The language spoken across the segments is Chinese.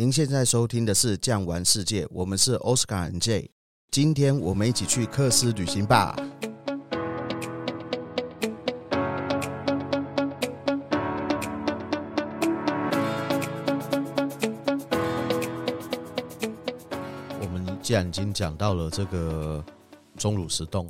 您现在收听的是《酱玩世界》，我们是 Oscar N J，今天我们一起去克斯旅行吧。我们既然已经讲到了这个钟乳石洞，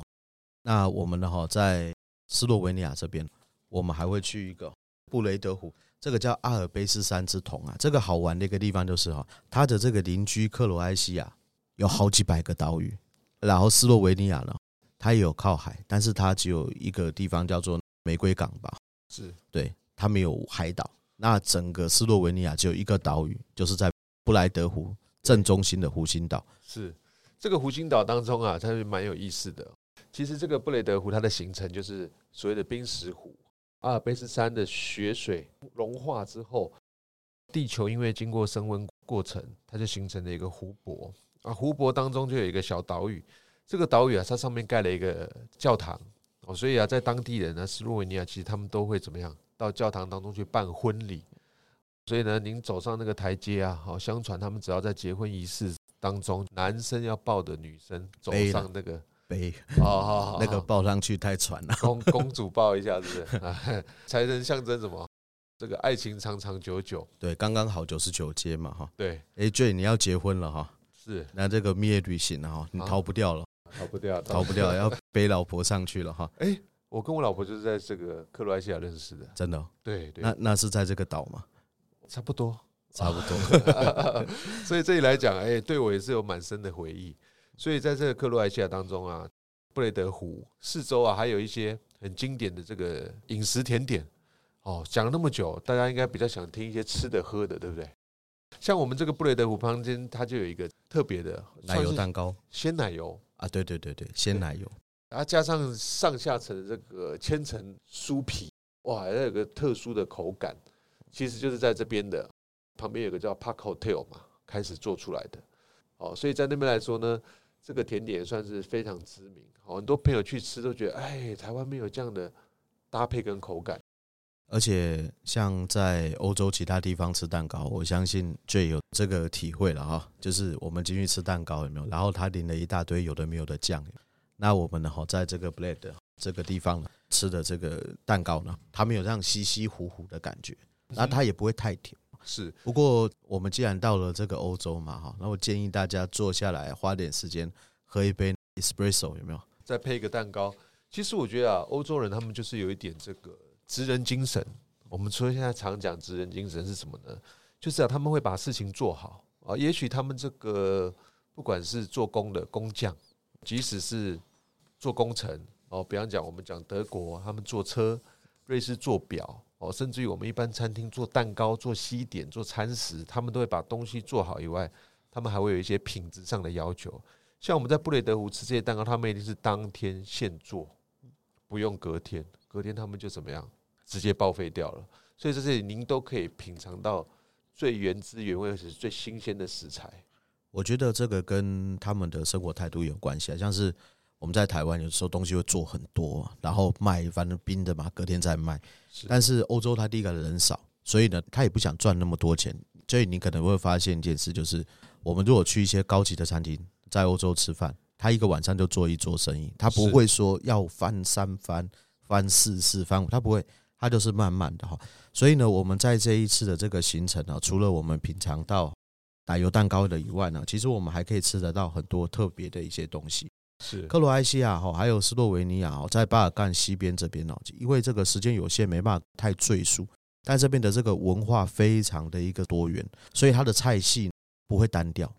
那我们呢？哈，在斯洛文尼亚这边，我们还会去一个布雷德湖。这个叫阿尔卑斯山之瞳啊，这个好玩的一个地方就是哈，它的这个邻居克罗埃西亚有好几百个岛屿，然后斯洛维尼亚呢，它也有靠海，但是它只有一个地方叫做玫瑰港吧，是对，它没有海岛。那整个斯洛维尼亚只有一个岛屿，就是在布莱德湖正中心的湖心岛。是这个湖心岛当中啊，它是蛮有意思的。其实这个布雷德湖它的形成就是所谓的冰石湖。阿尔卑斯山的雪水融化之后，地球因为经过升温过程，它就形成了一个湖泊啊。湖泊当中就有一个小岛屿，这个岛屿啊，它上面盖了一个教堂哦。所以啊，在当地人呢，斯洛文尼亚其实他们都会怎么样到教堂当中去办婚礼。所以呢，您走上那个台阶啊，好，相传他们只要在结婚仪式当中，男生要抱着女生走上那个。背哦，好好，那个抱上去太喘了。公公主抱一下，是不是？才能象征什么？这个爱情长长久久。对，刚刚好九十九阶嘛，哈。对。哎，Jay，你要结婚了哈？是。那这个蜜月旅行哈，你逃不掉了，逃不掉，逃不掉，要背老婆上去了哈。哎，我跟我老婆就是在这个克罗埃西亚认识的，真的。对对。那那是在这个岛吗？差不多，差不多。所以这里来讲，哎，对我也是有蛮深的回忆。所以在这个克罗埃西亚当中啊。布雷德湖四周啊，还有一些很经典的这个饮食甜点哦。讲了那么久，大家应该比较想听一些吃的喝的，对不对？像我们这个布雷德湖旁边，它就有一个特别的奶油蛋糕，鲜奶油啊，对对对对，鲜奶油，然后加上上下层的这个千层酥皮，哇，还有个特殊的口感。其实就是在这边的旁边有个叫 Park Hotel 嘛，开始做出来的哦。所以在那边来说呢。这个甜点算是非常知名，很多朋友去吃都觉得，哎，台湾没有这样的搭配跟口感。而且像在欧洲其他地方吃蛋糕，我相信最有这个体会了哈，就是我们进去吃蛋糕有没有？然后他淋了一大堆有的没有的酱，那我们呢哈，在这个 Bled 这个地方吃的这个蛋糕呢，它没有这样稀稀糊糊的感觉，那它也不会太甜。是，不过我们既然到了这个欧洲嘛，哈，那我建议大家坐下来，花点时间喝一杯 espresso，有没有？再配一个蛋糕。其实我觉得啊，欧洲人他们就是有一点这个职人精神。我们除了现在常讲职人精神是什么呢？就是啊，他们会把事情做好啊。也许他们这个不管是做工的工匠，即使是做工程哦，比方讲我们讲德国，他们做车，瑞士做表。哦，甚至于我们一般餐厅做蛋糕、做西点、做餐食，他们都会把东西做好以外，他们还会有一些品质上的要求。像我们在布雷德湖吃这些蛋糕，他们一定是当天现做，不用隔天，隔天他们就怎么样，直接报废掉了。所以在这里您都可以品尝到最原汁原味而且是最新鲜的食材。我觉得这个跟他们的生活态度有关系啊，像是。我们在台湾有时候东西会做很多，然后卖，反正冰的嘛，隔天再卖。但是欧洲它第一个人少，所以呢，他也不想赚那么多钱。所以你可能会发现一件事，就是我们如果去一些高级的餐厅，在欧洲吃饭，他一个晚上就做一桌生意，他不会说要翻三番、翻四四翻五，他不会，他就是慢慢的哈。所以呢，我们在这一次的这个行程呢，除了我们品尝到奶油蛋糕的以外呢，其实我们还可以吃得到很多特别的一些东西。是克罗埃西亚哈，还有斯洛维尼亚在巴尔干西边这边哦，因为这个时间有限，没办法太赘述。但这边的这个文化非常的一个多元，所以它的菜系不会单调。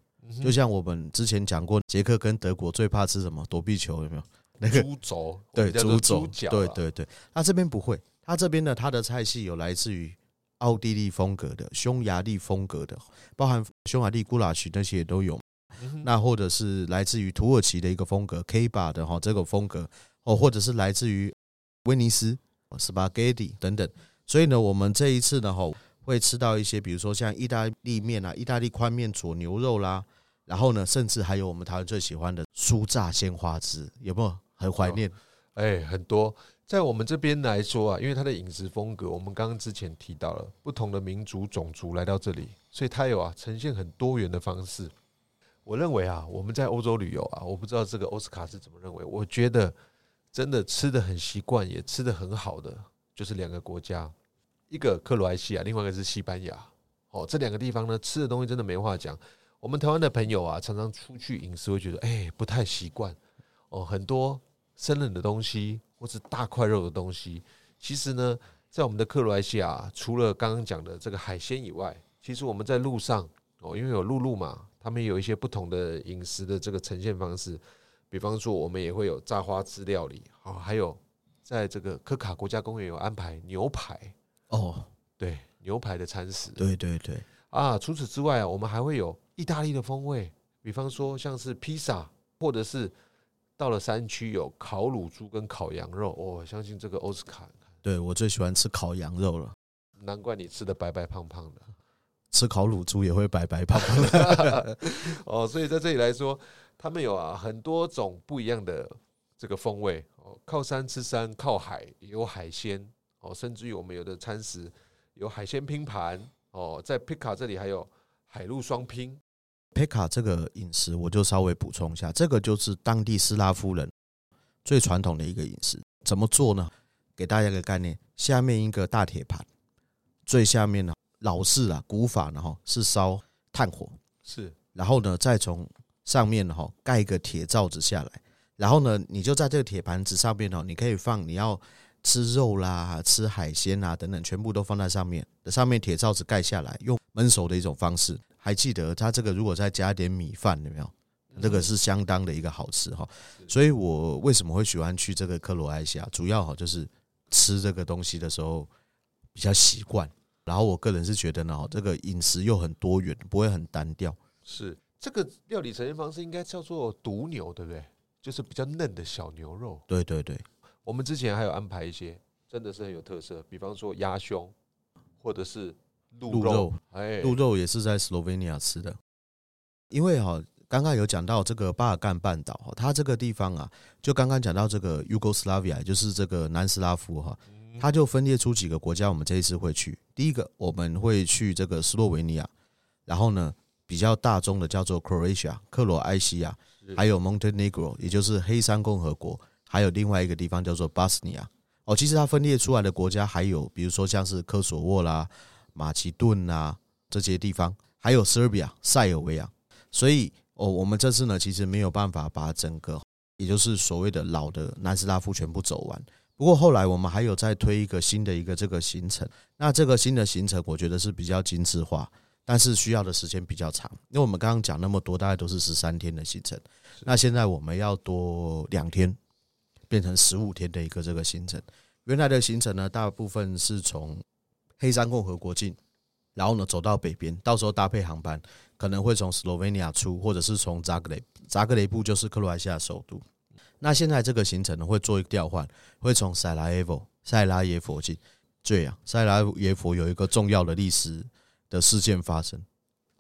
就像我们之前讲过，捷克跟德国最怕吃什么？躲避球有没有？那个猪肘，对，猪肘，对对对。那这边不会，它这边呢，它的菜系有来自于奥地利风格的、匈牙利风格的，包含匈牙利古拉许那些也都有。那或者是来自于土耳其的一个风格，Kebab 的哈这个风格哦，或者是来自于威尼斯 Spaghetti 等等。所以呢，我们这一次呢哈会吃到一些，比如说像意大利面啊、意大利宽面佐牛肉啦，然后呢，甚至还有我们台湾最喜欢的酥炸鲜花枝，有没有很怀念？哎，很多在我们这边来说啊，因为它的饮食风格，我们刚刚之前提到了不同的民族种族来到这里，所以它有啊呈现很多元的方式。我认为啊，我们在欧洲旅游啊，我不知道这个奥斯卡是怎么认为。我觉得真的吃的很习惯，也吃的很好的，就是两个国家，一个克罗埃西亚，另外一个是西班牙。哦，这两个地方呢，吃的东西真的没话讲。我们台湾的朋友啊，常常出去饮食会觉得，哎，不太习惯。哦，很多生冷的东西。或是大块肉的东西，其实呢，在我们的克罗埃西亚，除了刚刚讲的这个海鲜以外，其实我们在路上哦，因为有陆路嘛，他们有一些不同的饮食的这个呈现方式。比方说，我们也会有炸花枝料理，哦，还有在这个科卡国家公园有安排牛排。哦，对，牛排的餐食，对对对。啊。除此之外啊，我们还会有意大利的风味，比方说像是披萨，或者是。到了山区有烤乳猪跟烤羊肉，我、哦、相信这个奥斯卡，对我最喜欢吃烤羊肉了，难怪你吃的白白胖胖的，吃烤乳猪也会白白胖 哦。所以在这里来说，他们有啊很多种不一样的这个风味哦，靠山吃山，靠海也有海鲜哦，甚至于我们有的餐食有海鲜拼盘哦，在皮卡这里还有海陆双拼。皮卡这个饮食，我就稍微补充一下，这个就是当地斯拉夫人最传统的一个饮食。怎么做呢？给大家一个概念：下面一个大铁盘，最下面呢，老式啊古法呢哈是烧炭火，是，然后呢再从上面呢哈盖一个铁罩子下来，然后呢你就在这个铁盘子上面哦，你可以放你要吃肉啦、吃海鲜啊等等，全部都放在上面，上面铁罩子盖下来，用焖熟的一种方式。还记得他这个，如果再加点米饭，有没有？这个是相当的一个好吃哈。所以我为什么会喜欢去这个克罗埃西亚？主要哈就是吃这个东西的时候比较习惯。然后我个人是觉得呢，这个饮食又很多元，不会很单调。是这个料理呈现方式应该叫做毒牛，对不对？就是比较嫩的小牛肉。对对对，我们之前还有安排一些，真的是很有特色，比方说鸭胸，或者是。鹿肉，哎，鹿肉也是在 Slovenia 吃的，因为哈，刚刚有讲到这个巴尔干半岛哈，它这个地方啊，就刚刚讲到这个 Yugoslavia，就是这个南斯拉夫哈，它就分裂出几个国家，我们这一次会去。第一个我们会去这个斯洛文尼亚，然后呢，比较大宗的叫做 Croatia，克罗埃西亚，还有 Montenegro，也就是黑山共和国，还有另外一个地方叫做 Bosnia。哦，其实它分裂出来的国家还有，比如说像是科索沃啦。马其顿啦，这些地方还有 Serbia 塞尔维亚，所以哦，我们这次呢，其实没有办法把整个，也就是所谓的老的南斯拉夫全部走完。不过后来我们还有再推一个新的一个这个行程，那这个新的行程我觉得是比较精致化，但是需要的时间比较长，因为我们刚刚讲那么多，大概都是十三天的行程，那现在我们要多两天，变成十五天的一个这个行程。原来的行程呢，大部分是从黑山共和国境，然后呢走到北边，到时候搭配航班，可能会从斯洛文尼亚出，或者是从扎格雷，扎格雷布就是克罗埃西亚首都。那现在这个行程呢会做一个调换，会从塞拉耶夫，塞拉耶夫进。对呀，塞拉耶夫有一个重要的历史的事件发生。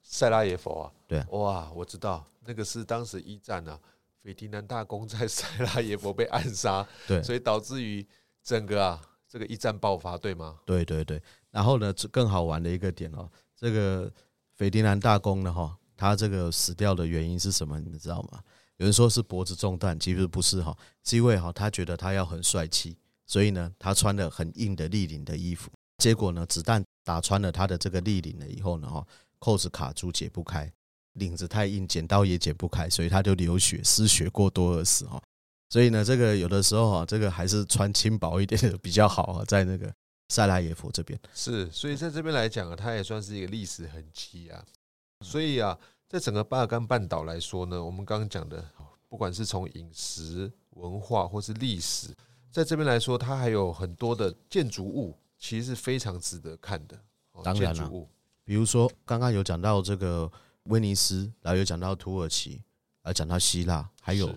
塞拉耶夫啊，对啊，哇，我知道那个是当时一战啊，斐迪南大公在塞拉耶夫被暗杀，对，所以导致于整个啊这个一战爆发，对吗？对对对。然后呢，更好玩的一个点哦，这个斐迪南大公呢，哈，他这个死掉的原因是什么？你们知道吗？有人说是脖子中弹，其实不是哈，是因为哈，他觉得他要很帅气，所以呢，他穿了很硬的立领的衣服，结果呢，子弹打穿了他的这个立领了以后呢，哈，扣子卡住解不开，领子太硬，剪刀也剪不开，所以他就流血，失血过多而死哈。所以呢，这个有的时候哈，这个还是穿轻薄一点的比较好啊，在那个。塞拉耶夫这边是，所以在这边来讲啊，它也算是一个历史痕迹啊。所以啊，在整个巴尔干半岛来说呢，我们刚刚讲的，不管是从饮食文化或是历史，在这边来说，它还有很多的建筑物，其实是非常值得看的。当然了，比如说刚刚有讲到这个威尼斯，然后有讲到土耳其，还讲到希腊，还有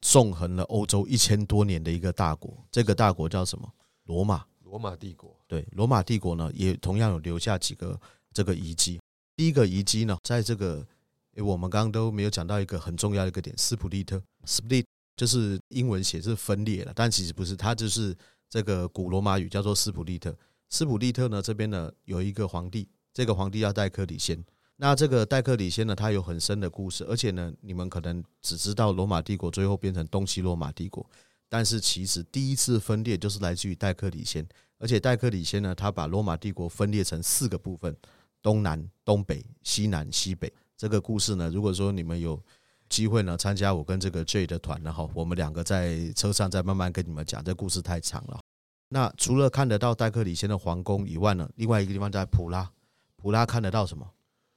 纵横了欧洲一千多年的一个大国，这个大国叫什么？罗马。罗马帝国对，罗马帝国呢，也同样有留下几个这个遗迹。第一个遗迹呢，在这个诶，我们刚刚都没有讲到一个很重要的一个点，斯普利特，split 就是英文写是分裂了，但其实不是，它就是这个古罗马语叫做斯普利特。斯普利特呢，这边呢有一个皇帝，这个皇帝叫戴克里先。那这个戴克里先呢，他有很深的故事，而且呢，你们可能只知道罗马帝国最后变成东西罗马帝国，但是其实第一次分裂就是来自于戴克里先，而且戴克里先呢，他把罗马帝国分裂成四个部分：东南、东北、西南、西北。这个故事呢，如果说你们有机会呢参加我跟这个 J 的团，然后我们两个在车上再慢慢跟你们讲，这故事太长了。那除了看得到戴克里先的皇宫以外呢，另外一个地方在普拉，普拉看得到什么？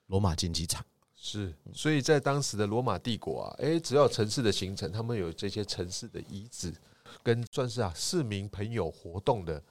罗马竞技场是，所以在当时的罗马帝国啊，诶，只要城市的形成，他们有这些城市的遗址，跟算是啊市民朋友活动的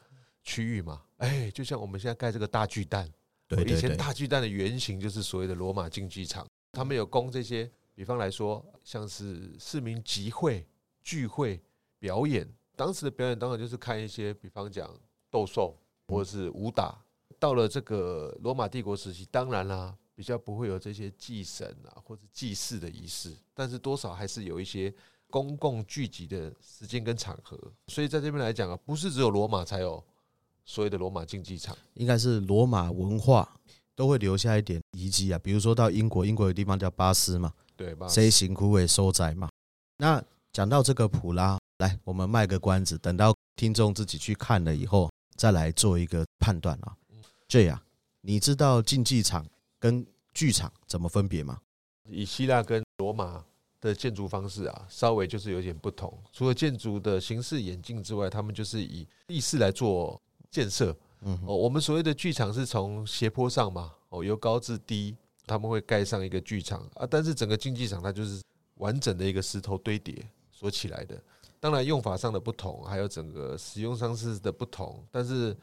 区域嘛，诶，就像我们现在盖这个大巨蛋，对，以前大巨蛋的原型就是所谓的罗马竞技场，他们有供这些，比方来说，像是市民集会、聚会、表演，当时的表演当然就是看一些，比方讲斗兽或者是武打。到了这个罗马帝国时期，当然啦。比较不会有这些祭神啊，或者祭祀的仪式，但是多少还是有一些公共聚集的时间跟场合。所以在这边来讲啊，不是只有罗马才有所谓的罗马竞技场，应该是罗马文化都会留下一点遗迹啊。比如说到英国，英国有地方叫巴斯嘛，对，巴斯，谁行苦为收窄嘛。那讲到这个普拉，来，我们卖个关子，等到听众自己去看了以后，再来做一个判断啊。这样，你知道竞技场跟剧场怎么分别吗？以希腊跟罗马的建筑方式啊，稍微就是有点不同。除了建筑的形式演进之外，他们就是以地势来做建设。嗯，哦，我们所谓的剧场是从斜坡上嘛，哦，由高至低，他们会盖上一个剧场啊。但是整个竞技场它就是完整的一个石头堆叠所起来的。当然用法上的不同，还有整个使用方式的不同，但是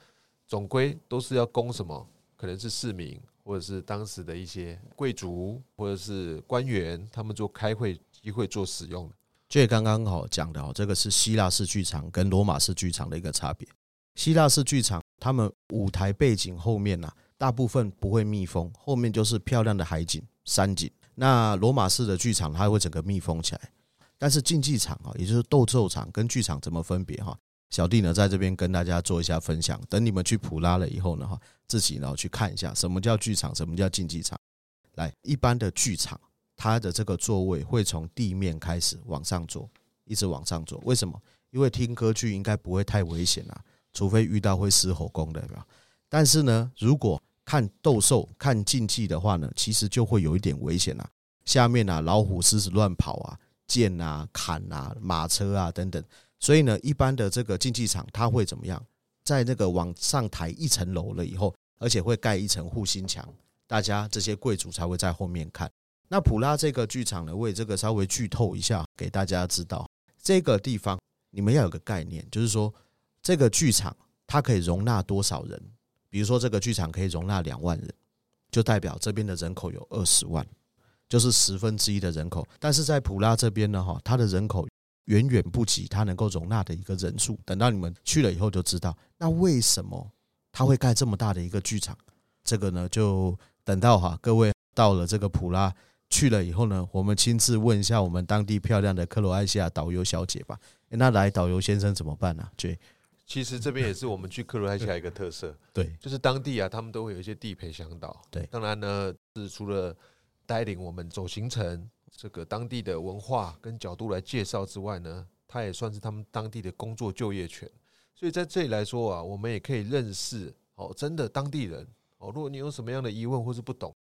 总归都是要供什么？可能是市民。或者是当时的一些贵族，或者是官员，他们做开会机会做使用的。这刚刚好讲的哦，这个是希腊式剧场跟罗马式剧场的一个差别。希腊式剧场，他们舞台背景后面呐，大部分不会密封，后面就是漂亮的海景、山景。那罗马式的剧场，它会整个密封起来。但是竞技场啊，也就是斗兽场跟剧场怎么分别哈？小弟呢，在这边跟大家做一下分享。等你们去普拉了以后呢，哈，自己呢去看一下什么叫剧场，什么叫竞技场。来，一般的剧场，它的这个座位会从地面开始往上坐，一直往上坐。为什么？因为听歌剧应该不会太危险啊，除非遇到会狮吼功的，但是呢，如果看斗兽、看竞技的话呢，其实就会有一点危险啊。下面啊，老虎、狮子乱跑啊，剑啊、砍啊、马车啊等等。所以呢，一般的这个竞技场，它会怎么样？在那个往上抬一层楼了以后，而且会盖一层护心墙，大家这些贵族才会在后面看。那普拉这个剧场呢，为这个稍微剧透一下，给大家知道这个地方，你们要有个概念，就是说这个剧场它可以容纳多少人？比如说这个剧场可以容纳两万人，就代表这边的人口有二十万，就是十分之一的人口。但是在普拉这边呢，哈，它的人口。远远不及它能够容纳的一个人数。等到你们去了以后就知道，那为什么它会盖这么大的一个剧场？这个呢，就等到哈各位到了这个普拉去了以后呢，我们亲自问一下我们当地漂亮的克罗埃西亚导游小姐吧。那来导游先生怎么办呢？对，其实这边也是我们去克罗埃西亚一个特色。对，就是当地啊，他们都会有一些地陪向导。对，当然呢，是除了带领我们走行程。这个当地的文化跟角度来介绍之外呢，它也算是他们当地的工作就业权。所以在这里来说啊，我们也可以认识哦，真的当地人哦。如果你有什么样的疑问或是不懂，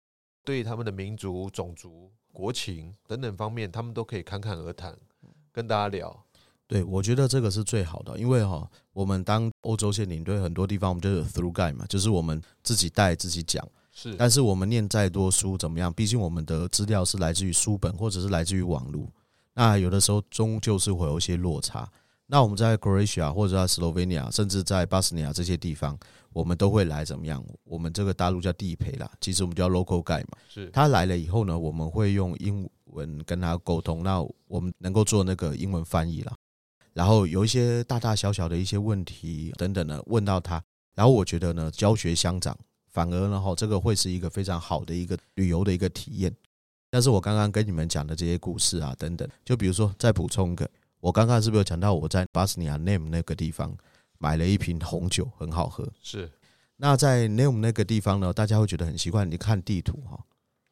对他们的民族、种族、国情等等方面，他们都可以侃侃而谈，跟大家聊。对，我觉得这个是最好的，因为哈，我们当欧洲线领队，很多地方我们就是 through guide 嘛，就是我们自己带自己讲。是，但是我们念再多书怎么样？毕竟我们的资料是来自于书本，或者是来自于网络。那有的时候终究是会有一些落差。那我们在 Croatia 或者在 Slovenia，甚至在 Bosnia 这些地方，我们都会来怎么样？我们这个大陆叫地陪啦，其实我们叫 local guide 嘛。是，他来了以后呢，我们会用英文跟他沟通。那我们能够做那个英文翻译啦。然后有一些大大小小的一些问题等等呢，问到他。然后我觉得呢，教学相长。反而呢，哈，这个会是一个非常好的一个旅游的一个体验。但是我刚刚跟你们讲的这些故事啊，等等，就比如说再补充一个，我刚刚是不是有讲到我在巴斯尼亚 name 那个地方买了一瓶红酒，很好喝。是。那在 Name 那个地方呢，大家会觉得很奇怪。你看地图哈，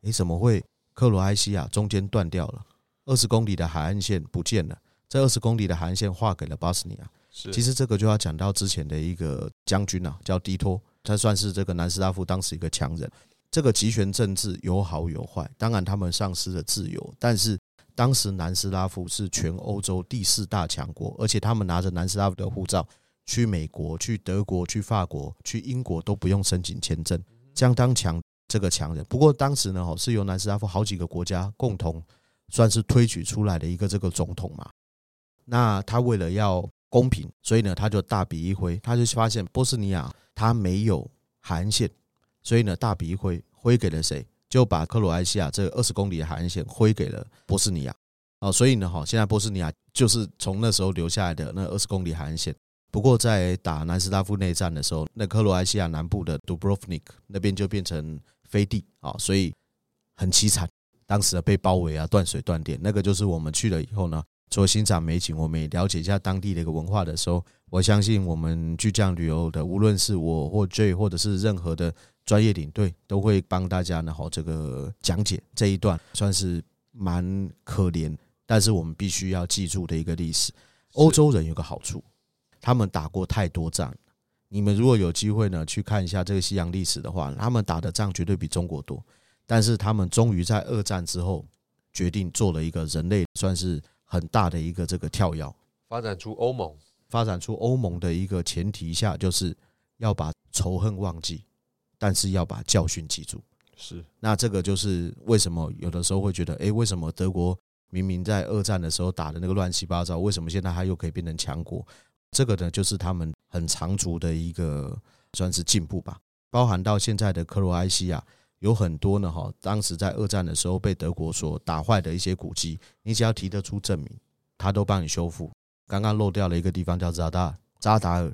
诶，怎么会克罗埃西亚中间断掉了？二十公里的海岸线不见了，这二十公里的海岸线划给了巴斯尼亚。其实这个就要讲到之前的一个将军啊，叫迪托，他算是这个南斯拉夫当时一个强人。这个集权政治有好有坏，当然他们丧失了自由，但是当时南斯拉夫是全欧洲第四大强国，而且他们拿着南斯拉夫的护照。去美国、去德国、去法国、去英国都不用申请签证，相当强这个强人。不过当时呢，是由南斯拉夫好几个国家共同算是推举出来的一个这个总统嘛。那他为了要公平，所以呢，他就大笔一挥，他就发现波斯尼亚他没有海岸线，所以呢，大笔一挥挥给了谁？就把克罗埃西亚这二十公里的海岸线挥给了波斯尼亚。哦，所以呢，哈，现在波斯尼亚就是从那时候留下来的那二十公里海岸线。不过，在打南斯拉夫内战的时候，那克罗埃西亚南部的杜布罗夫尼克那边就变成飞地啊，所以很凄惨。当时啊被包围啊，断水断电。那个就是我们去了以后呢，除了欣赏美景，我们也了解一下当地的一个文化的时候，我相信我们去这样旅游的，无论是我或 J，或者是任何的专业领队，都会帮大家呢，好这个讲解这一段，算是蛮可怜，但是我们必须要记住的一个历史。欧洲人有个好处。他们打过太多仗，你们如果有机会呢，去看一下这个西洋历史的话，他们打的仗绝对比中国多。但是他们终于在二战之后，决定做了一个人类算是很大的一个这个跳跃，发展出欧盟。发展出欧盟的一个前提下，就是要把仇恨忘记，但是要把教训记住。是，那这个就是为什么有的时候会觉得，诶，为什么德国明明在二战的时候打的那个乱七八糟，为什么现在他又可以变成强国？这个呢，就是他们很长足的一个算是进步吧，包含到现在的克罗埃西亚有很多呢哈，当时在二战的时候被德国所打坏的一些古迹，你只要提得出证明，他都帮你修复。刚刚漏掉了一个地方叫扎达扎达尔，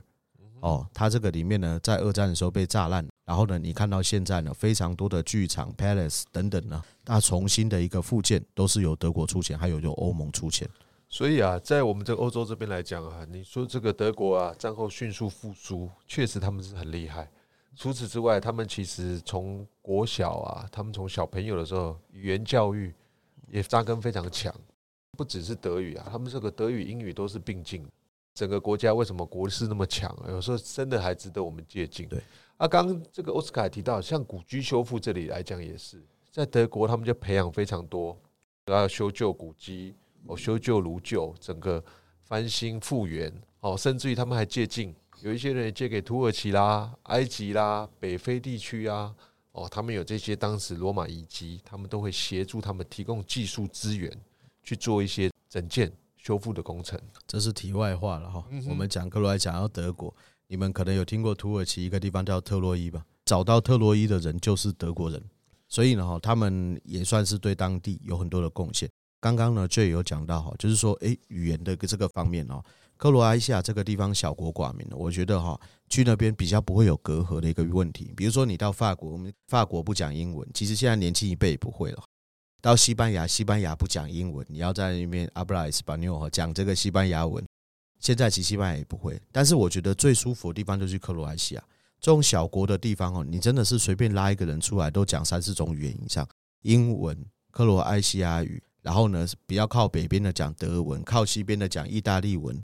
哦，它这个里面呢，在二战的时候被炸烂，然后呢，你看到现在呢，非常多的剧场、palace 等等呢，它重新的一个复建都是由德国出钱，还有由欧盟出钱。所以啊，在我们这个欧洲这边来讲啊，你说这个德国啊，战后迅速复苏，确实他们是很厉害。除此之外，他们其实从国小啊，他们从小朋友的时候，语言教育也扎根非常强。不只是德语啊，他们这个德语、英语都是并进。整个国家为什么国势那么强啊？有时候真的还值得我们借鉴。对啊，刚刚这个奥斯卡提到，像古居修复这里来讲，也是在德国，他们就培养非常多，要修旧古迹。哦，修旧如旧，整个翻新复原，哦，甚至于他们还借镜，有一些人借给土耳其啦、埃及啦、北非地区啊，哦，他们有这些当时罗马遗迹，他们都会协助他们提供技术资源去做一些整建修复的工程。这是题外话了哈，我们讲克罗来讲到德国，你们可能有听过土耳其一个地方叫特洛伊吧？找到特洛伊的人就是德国人，所以呢，哈，他们也算是对当地有很多的贡献。刚刚呢，就有讲到哈，就是说，诶，语言的这个方面哦，克罗埃西亚这个地方小国寡民，我觉得哈，去那边比较不会有隔阂的一个问题。比如说，你到法国，我们法国不讲英文，其实现在年轻一辈也不会了。到西班牙，西班牙不讲英文，你要在那边阿布拉斯巴纽讲这个西班牙文，现在其实西班牙也不会。但是我觉得最舒服的地方就是克罗埃西亚这种小国的地方哦，你真的是随便拉一个人出来都讲三四种语言以上，英文、克罗埃西亚语。然后呢，比较靠北边的讲德文，靠西边的讲意大利文，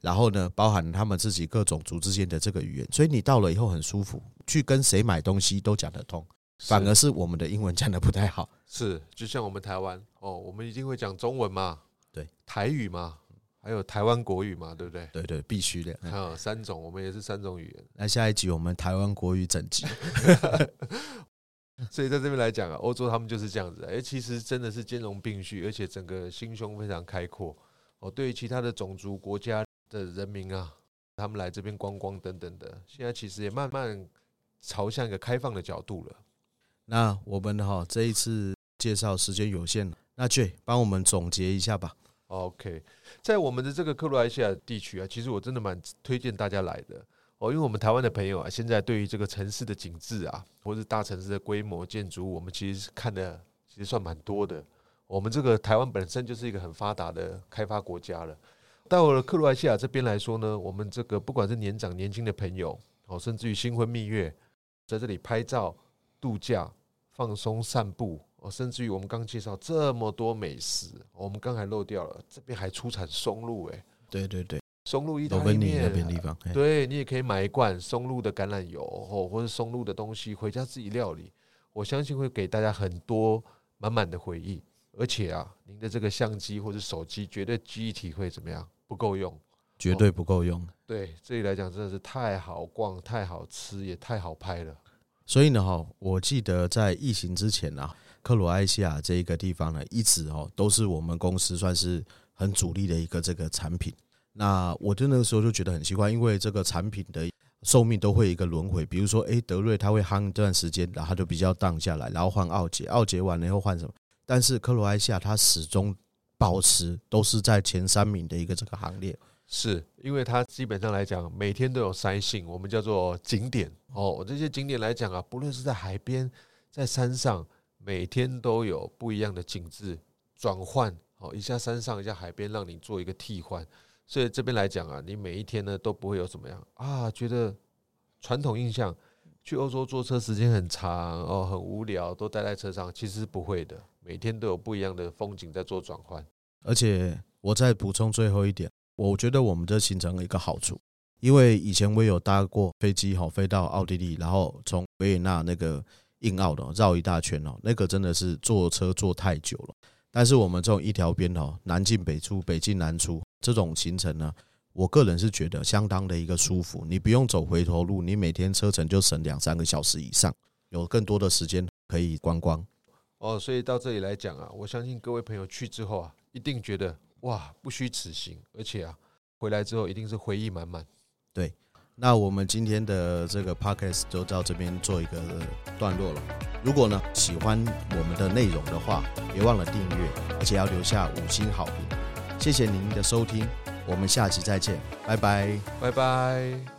然后呢，包含他们自己各种族之间的这个语言，所以你到了以后很舒服，去跟谁买东西都讲得通，反而是我们的英文讲的不太好。是，就像我们台湾哦，我们一定会讲中文嘛，对，台语嘛，还有台湾国语嘛，对不对？对对，必须的。啊，三种，我们也是三种语言。那下一集我们台湾国语整集。所以在这边来讲啊，欧洲他们就是这样子，哎，其实真的是兼容并蓄，而且整个心胸非常开阔哦。对于其他的种族国家的人民啊，他们来这边观光等等的，现在其实也慢慢朝向一个开放的角度了。那我们哈这一次介绍时间有限，那 J 帮我们总结一下吧。OK，在我们的这个克罗埃西亚地区啊，其实我真的蛮推荐大家来的。哦，因为我们台湾的朋友啊，现在对于这个城市的景致啊，或者是大城市的规模建筑，我们其实看的其实算蛮多的。我们这个台湾本身就是一个很发达的开发国家了。到了克罗埃西亚这边来说呢，我们这个不管是年长年轻的朋友，哦，甚至于新婚蜜月，在这里拍照、度假、放松、散步，哦，甚至于我们刚介绍这么多美食，我们刚才漏掉了，这边还出产松露，哎，对对对，松露意大利面那边地方，对，你也可以买一罐松露的橄榄油，哦，或者松露的东西回家自己料理，我相信会给大家很多满满的回忆。而且啊，您的这个相机或者手机绝对记忆体会怎么样？不够用，绝对不够用。对，这里来讲真的是太好逛、太好吃，也太好拍了。所以呢，哈，我记得在疫情之前啊，克罗埃西亚这一个地方呢，一直哦都是我们公司算是很主力的一个这个产品。那我就那个时候就觉得很奇怪，因为这个产品的寿命都会有一个轮回，比如说，哎，德瑞它会夯一段时间，然后它就比较荡下来，然后换奥杰，奥杰完了以后换什么？但是克罗埃西亚它始终保持都是在前三名的一个这个行列。是因为它基本上来讲，每天都有塞性，我们叫做景点哦。这些景点来讲啊，不论是在海边、在山上，每天都有不一样的景致转换哦。一下山上，一下海边，让你做一个替换。所以这边来讲啊，你每一天呢都不会有怎么样啊，觉得传统印象去欧洲坐车时间很长哦，很无聊，都待在车上，其实是不会的。每天都有不一样的风景在做转换。而且我再补充最后一点。我觉得我们这行程一个好处，因为以前我有搭过飞机哈，飞到奥地利，然后从维也纳那个硬澳的绕一大圈哦，那个真的是坐车坐太久了。但是我们这种一条边哦，南进北出，北进南出这种行程呢，我个人是觉得相当的一个舒服。你不用走回头路，你每天车程就省两三个小时以上，有更多的时间可以观光。哦，所以到这里来讲啊，我相信各位朋友去之后啊，一定觉得。哇，不虚此行，而且啊，回来之后一定是回忆满满。对，那我们今天的这个 podcast 就到这边做一个段落了。如果呢喜欢我们的内容的话，别忘了订阅，而且要留下五星好评。谢谢您的收听，我们下期再见，拜拜，拜拜。